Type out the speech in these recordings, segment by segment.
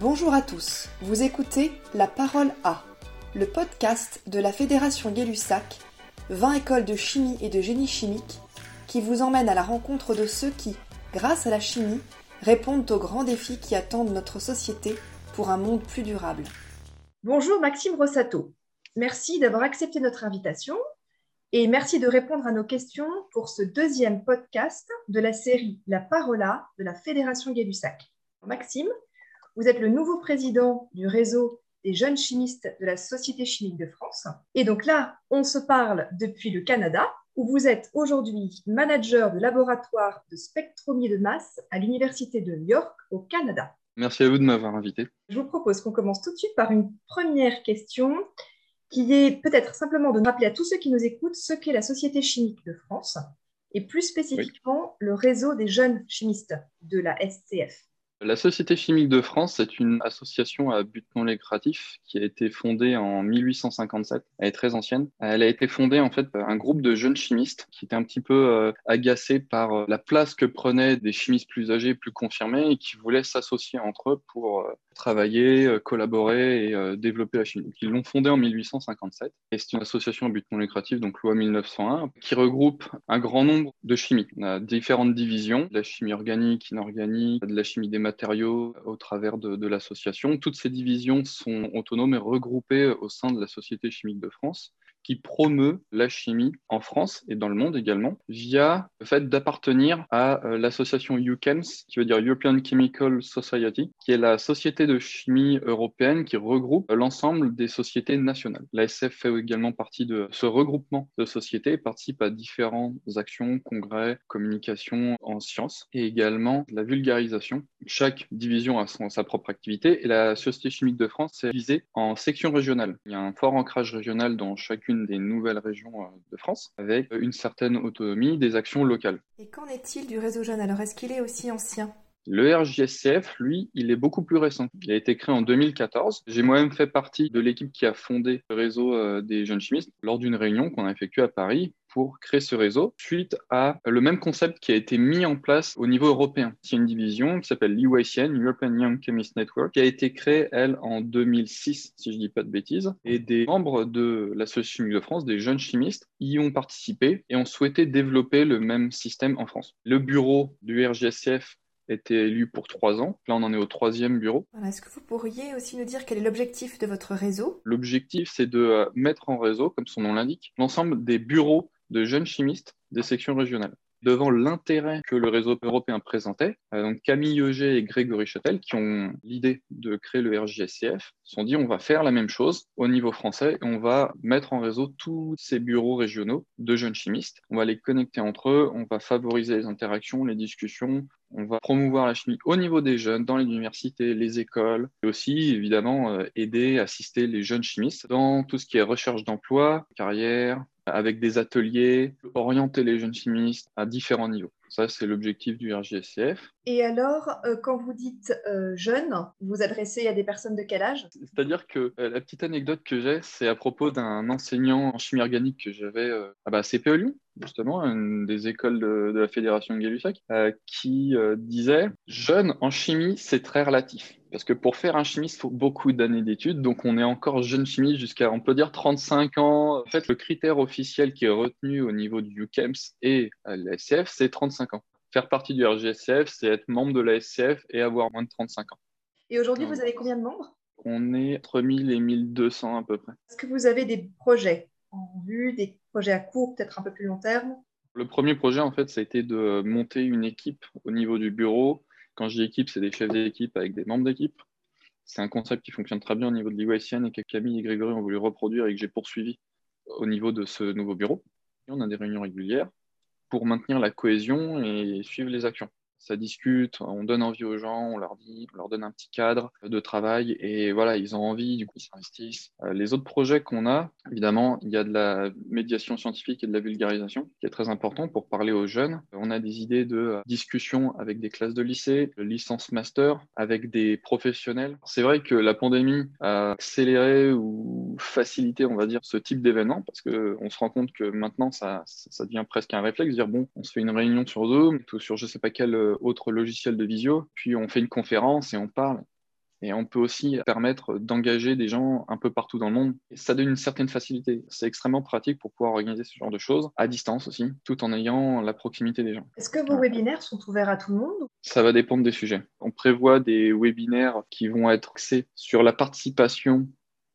Bonjour à tous, vous écoutez La Parole A, le podcast de la Fédération Gay-Lussac, 20 écoles de chimie et de génie chimique, qui vous emmène à la rencontre de ceux qui, grâce à la chimie, répondent aux grands défis qui attendent notre société pour un monde plus durable. Bonjour Maxime Rossato, merci d'avoir accepté notre invitation et merci de répondre à nos questions pour ce deuxième podcast de la série La Parole A de la Fédération Gay-Lussac. Maxime, vous êtes le nouveau président du réseau des jeunes chimistes de la Société chimique de France. Et donc là, on se parle depuis le Canada, où vous êtes aujourd'hui manager de laboratoire de spectrométrie de masse à l'Université de York au Canada. Merci à vous de m'avoir invité. Je vous propose qu'on commence tout de suite par une première question qui est peut-être simplement de rappeler à tous ceux qui nous écoutent ce qu'est la Société chimique de France et plus spécifiquement le réseau des jeunes chimistes de la SCF. La Société chimique de France est une association à but non lucratif qui a été fondée en 1857. Elle est très ancienne. Elle a été fondée en fait par un groupe de jeunes chimistes qui étaient un petit peu euh, agacés par euh, la place que prenaient des chimistes plus âgés, plus confirmés et qui voulaient s'associer entre eux pour euh, travailler, collaborer et développer la chimie. ils l'ont fondée en 1857 et c'est une association à but non lucratif, donc loi 1901, qui regroupe un grand nombre de chimies. On a différentes divisions, de la chimie organique, inorganique, de la chimie des matériaux au travers de, l'association. Toutes ces divisions sont autonomes et regroupées au sein de la Société chimique de France qui promeut la chimie en France et dans le monde également via le fait d'appartenir à euh, l'association UCHEMS, qui veut dire European Chemical Society, qui est la société de chimie européenne qui regroupe l'ensemble des sociétés nationales. La SF fait également partie de ce regroupement de sociétés et participe à différentes actions, congrès, communication en sciences et également la vulgarisation. Chaque division a son, sa propre activité et la Société chimique de France est divisée en sections régionales. Il y a un fort ancrage régional dans chacune des nouvelles régions euh, de France, avec une certaine autonomie des actions locales. Et qu'en est-il du réseau jeune? Alors, est-ce qu'il est aussi ancien? Le RJSCF, lui, il est beaucoup plus récent. Il a été créé en 2014. J'ai moi-même fait partie de l'équipe qui a fondé le réseau euh, des jeunes chimistes lors d'une réunion qu'on a effectuée à Paris pour créer ce réseau suite à le même concept qui a été mis en place au niveau européen. A une division qui s'appelle l'EYCN, European Young Chemist Network, qui a été créée, elle, en 2006, si je dis pas de bêtises. Et des membres de l'Association de France, des jeunes chimistes, y ont participé et ont souhaité développer le même système en France. Le bureau du RGSCF été élu pour trois ans. Là, on en est au troisième bureau. Est-ce que vous pourriez aussi nous dire quel est l'objectif de votre réseau? L'objectif, c'est de euh, mettre en réseau, comme son nom l'indique, l'ensemble des bureaux de jeunes chimistes des sections régionales devant l'intérêt que le réseau européen présentait. Euh, donc Camille Euger et Grégory Châtel, qui ont l'idée de créer le RJSCF, se sont dit on va faire la même chose au niveau français on va mettre en réseau tous ces bureaux régionaux de jeunes chimistes. On va les connecter entre eux, on va favoriser les interactions, les discussions, on va promouvoir la chimie au niveau des jeunes, dans les universités, les écoles, et aussi évidemment euh, aider, assister les jeunes chimistes dans tout ce qui est recherche d'emploi, carrière, avec des ateliers, orienter les jeunes chimistes à différents niveaux. Ça, c'est l'objectif du RJSCF. Et alors, euh, quand vous dites euh, jeune, vous vous adressez à des personnes de quel âge? C'est-à-dire que euh, la petite anecdote que j'ai, c'est à propos d'un enseignant en chimie organique que j'avais à bah, CPE Lyon, justement, une des écoles de, la Fédération Gay-Lussac, qui disait Jeune en chimie, c'est très relatif. Parce que pour faire un chimiste, il faut beaucoup d'années d'études. Donc, on est encore jeune chimiste jusqu'à, on peut dire, 35 ans. En fait, le critère officiel qui est retenu au niveau du UCAMS et à l'ASF, c'est 35 ans. Faire partie du RGSF, c'est être membre de la SCF et avoir moins de 35 ans. Et aujourd'hui, vous avez combien de membres? On est entre 1000 et 1200 à peu près. Est-ce que vous avez des projets en vue, des projets à court, peut-être un peu plus long terme? Le premier projet, en fait, ça a été de monter une équipe au niveau du bureau quand je dis équipe, c'est des chefs d'équipe avec des membres d'équipe. C'est un concept qui fonctionne très bien au niveau de l'IOSN et que Camille et Grégory ont voulu reproduire et que j'ai poursuivi au niveau de ce nouveau bureau. on a des réunions régulières pour maintenir la cohésion et suivre les actions ça discute, on donne envie aux gens, on leur dit, on leur donne un petit cadre de travail et voilà, ils ont envie, du coup ils s'investissent. Euh, les autres projets qu'on a, évidemment, il y a de la médiation scientifique et de la vulgarisation qui est très important pour parler aux jeunes. On a des idées de euh, discussion avec des classes de lycée, licence master, avec des professionnels. C'est vrai que la pandémie a accéléré ou facilité, on va dire, ce type d'événement parce que on se rend compte que maintenant ça, ça devient presque un réflexe, dire bon, on se fait une réunion sur Zoom ou sur je sais pas quel euh, autre logiciel de visio, puis on fait une conférence et on parle. Et on peut aussi permettre d'engager des gens un peu partout dans le monde. Et ça donne une certaine facilité. C'est extrêmement pratique pour pouvoir organiser ce genre de choses, à distance aussi, tout en ayant la proximité des gens. Est-ce que vos webinaires sont ouverts à tout le monde Ça va dépendre des sujets. On prévoit des webinaires qui vont être axés sur la participation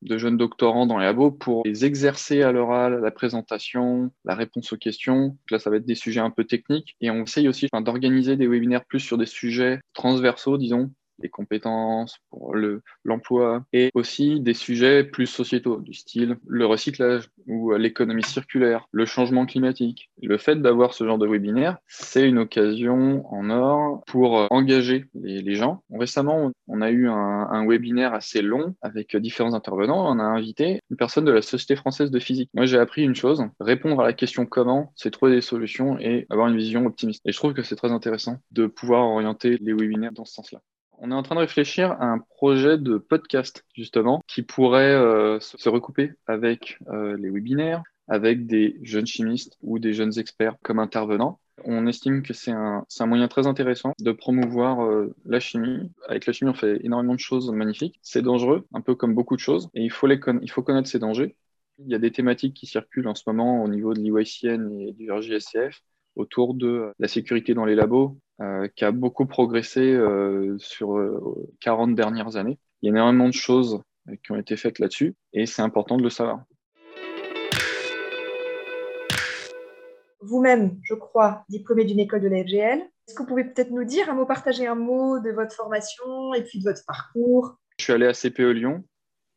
de jeunes doctorants dans les labos pour les exercer à l'oral, la présentation, la réponse aux questions. Là, ça va être des sujets un peu techniques. Et on essaye aussi d'organiser des webinaires plus sur des sujets transversaux, disons, les compétences, pour le, l'emploi, et aussi des sujets plus sociétaux, du style le recyclage ou l'économie circulaire, le changement climatique. Le fait d'avoir ce genre de webinaire, c'est une occasion en or pour engager les, gens. Récemment, on a eu un, un, webinaire assez long avec différents intervenants. On a invité une personne de la Société française de physique. Moi, j'ai appris une chose, répondre à la question comment, c'est trouver des solutions et avoir une vision optimiste. Et je trouve que c'est très intéressant de pouvoir orienter les webinaires dans ce sens-là. On est en train de réfléchir à un projet de podcast, justement, qui pourrait euh, se recouper avec euh, les webinaires, avec des jeunes chimistes ou des jeunes experts comme intervenants. On estime que c'est un, moyen très intéressant de promouvoir euh, la chimie. Avec la chimie, on fait énormément de choses magnifiques. C'est dangereux, un peu comme beaucoup de choses, et il faut, les il faut connaître ces dangers. Il y a des thématiques qui circulent en ce moment au niveau de l'IYCN et du RJSCF autour de la sécurité dans les labos, euh, qui a beaucoup progressé euh, sur euh, 40 dernières années. Il y a énormément de choses qui ont été faites là-dessus et c'est important de le savoir. Vous-même, je crois, diplômé d'une école de la FGL, est-ce que vous pouvez peut-être nous dire un mot, partager un mot de votre formation et puis de votre parcours? Je suis allé à CPE Lyon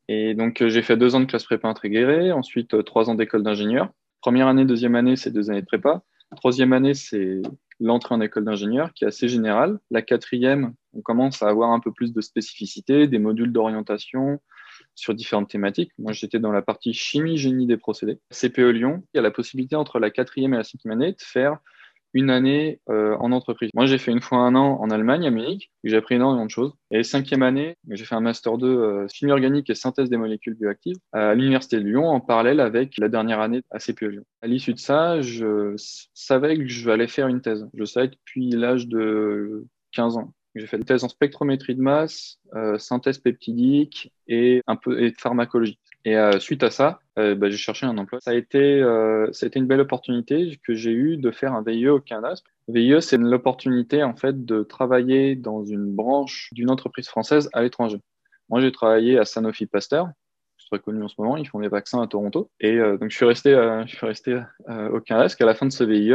et donc j'ai fait deux ans de classe prépa intégrée, ensuite trois ans d'école d'ingénieur. Première année, deuxième année, c'est deux années de prépa. Troisième année, c'est l'entrée en école d'ingénieur qui est assez générale. La quatrième, on commence à avoir un peu plus de spécificité, des modules d'orientation sur différentes thématiques. Moi, j'étais dans la partie chimie, génie des procédés. CPE Lyon, il y a la possibilité entre la quatrième et la cinquième année de faire une année euh, en entreprise. Moi, j'ai fait une fois un an en Allemagne, à Munich, j'ai appris énormément de choses. Et cinquième année, j'ai fait un master 2 euh, chimie organique et synthèse des molécules bioactives à l'université de Lyon, en parallèle avec la dernière année à CPE Lyon. À l'issue de ça, je savais que je allais faire une thèse. Je savais depuis l'âge de 15 ans. J'ai fait une thèse en spectrométrie de masse, euh, synthèse peptidique et un peu et pharmacologie. Et euh, suite à ça, euh, bah, j'ai cherché un emploi. Ça a été, euh, ça a été une belle opportunité que j'ai eu de faire un VIE au Canada. VIE, c'est l'opportunité en fait de travailler dans une branche d'une entreprise française à l'étranger. Moi, j'ai travaillé à Sanofi Pasteur, très connu en ce moment. Ils font des vaccins à Toronto. Et donc, je suis resté, je suis resté au Canada, parce qu'à la fin de ce VIE,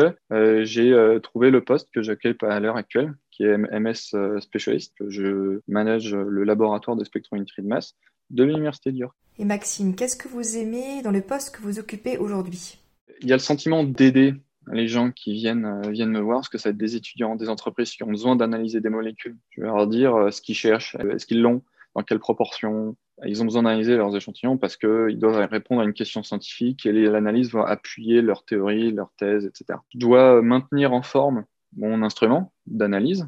j'ai trouvé le poste que j'occupe à l'heure actuelle, qui est MS Specialist. Je manage le laboratoire de spectrométrie de masse de l'Université de York. Et Maxime, qu'est-ce que vous aimez dans le poste que vous occupez aujourd'hui? Il y a le sentiment d'aider les gens qui viennent, euh, viennent me voir, parce que ça va être des étudiants, des entreprises qui ont besoin d'analyser des molécules. Je vais leur dire euh, ce qu'ils cherchent, est-ce qu'ils l'ont, dans quelle proportion? Ils ont besoin d'analyser leurs échantillons parce qu'ils doivent répondre à une question scientifique et l'analyse va appuyer leur théorie, leur thèse, etc. Je dois maintenir en forme mon instrument d'analyse.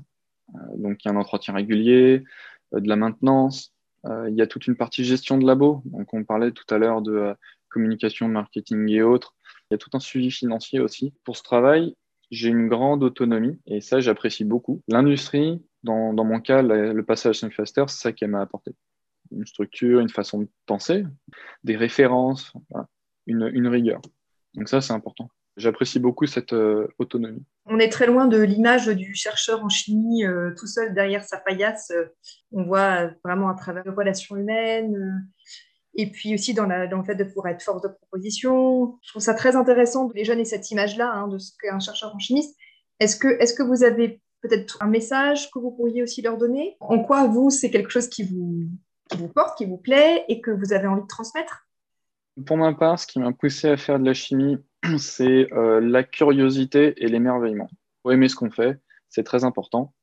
Euh, donc, il y a un entretien régulier, de la maintenance, euh, il y a toute une partie gestion de labo. Donc, on parlait tout à l'heure de euh, communication, marketing et autres. Il y a tout un suivi financier aussi. Pour ce travail, j'ai une grande autonomie et ça, j'apprécie beaucoup. L'industrie, dans, mon cas, le, passage Syncfaster, c'est ça qui m'a apporté. Une structure, une façon de penser, des références, une rigueur. Donc ça, c'est important. J'apprécie beaucoup cette euh, autonomie. On est très loin de l'image du chercheur en chimie euh, tout seul derrière sa paillasse. Euh, on voit vraiment à travers les relations humaines euh, et puis aussi dans, la, le fait de pouvoir être force de proposition. Je trouve ça très intéressant les jeunes aient cette image-là hein, de ce qu'est un chercheur en chimiste. Est-ce que, est que vous avez peut-être un message que vous pourriez aussi leur donner? En quoi, vous, c'est quelque chose qui vous porte, qui vous plaît et que vous avez envie de transmettre? Pour ma part, ce qui m'a poussé à faire de la chimie, c'est euh, la curiosité et l'émerveillement. Faut aimer ce qu'on fait, c'est très important,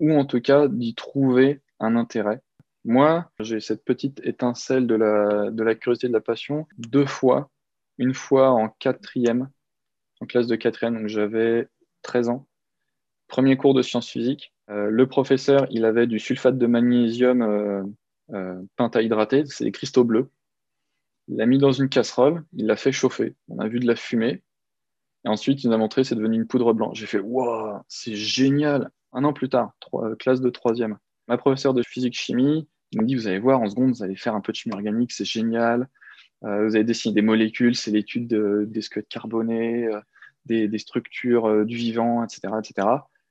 ou en tout cas d'y trouver un intérêt. Moi, j'ai cette petite étincelle de la, de la curiosité et de la passion deux fois. Une fois en quatrième, en classe de quatrième, donc j'avais 13 ans. Premier cours de sciences physiques. Euh, le professeur, il avait du sulfate de magnésium euh, euh, pentahydraté, c'est des cristaux bleus. Il l'a mis dans une casserole, il l'a fait chauffer. On a vu de la fumée. Et ensuite, il nous a montré c'est devenu une poudre blanche. J'ai fait waouh, c'est génial. Un an plus tard, trois, classe de troisième. Ma professeure de physique-chimie, nous dit, vous allez voir, en seconde, vous allez faire un peu de chimie organique, c'est génial. Euh, vous allez dessiner des molécules, c'est l'étude des squelettes carbonés, euh, des, structures euh, du vivant, etc., etc.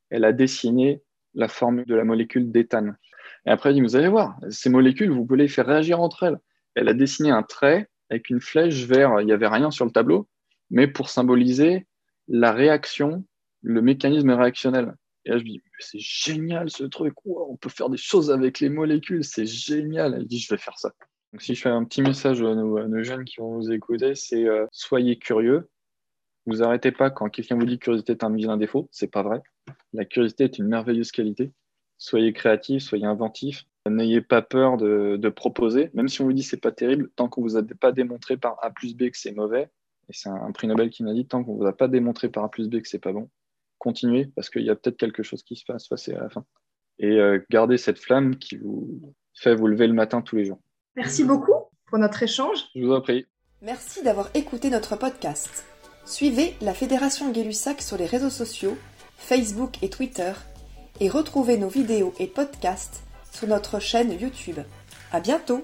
Elle a dessiné la formule de la molécule d'éthane. Et après, elle dit, vous allez voir, ces molécules, vous pouvez les faire réagir entre elles. Elle a dessiné un trait avec une flèche vers, il n'y avait rien sur le tableau, mais pour symboliser la réaction, le mécanisme réactionnel. Et là, je me dis, c'est génial ce truc, on peut faire des choses avec les molécules, c'est génial. Elle dit, je vais faire ça. Donc, si je fais un petit message à nos, jeunes qui vont vous écouter, c'est euh, soyez curieux. Vous arrêtez pas quand quelqu'un vous dit que curiosité est un vilain défaut, c'est pas vrai. La curiosité est une merveilleuse qualité. Soyez créatif, soyez inventif. N'ayez pas peur de, de, proposer, même si on vous dit c'est pas terrible, tant qu'on vous a pas démontré par A plus B que c'est mauvais, et c'est un, prix Nobel qui m'a dit tant qu'on vous a pas démontré par A plus B que c'est pas bon, continuez parce qu'il y a peut-être quelque chose qui se passe passer à la fin. Et euh, gardez cette flamme qui vous fait vous lever le matin tous les jours. Merci beaucoup pour notre échange. Je vous en prie. Merci d'avoir écouté notre podcast. Suivez la Fédération Gay-Lussac sur les réseaux sociaux, Facebook et Twitter, et retrouvez nos vidéos et podcasts sur notre chaîne YouTube. À bientôt!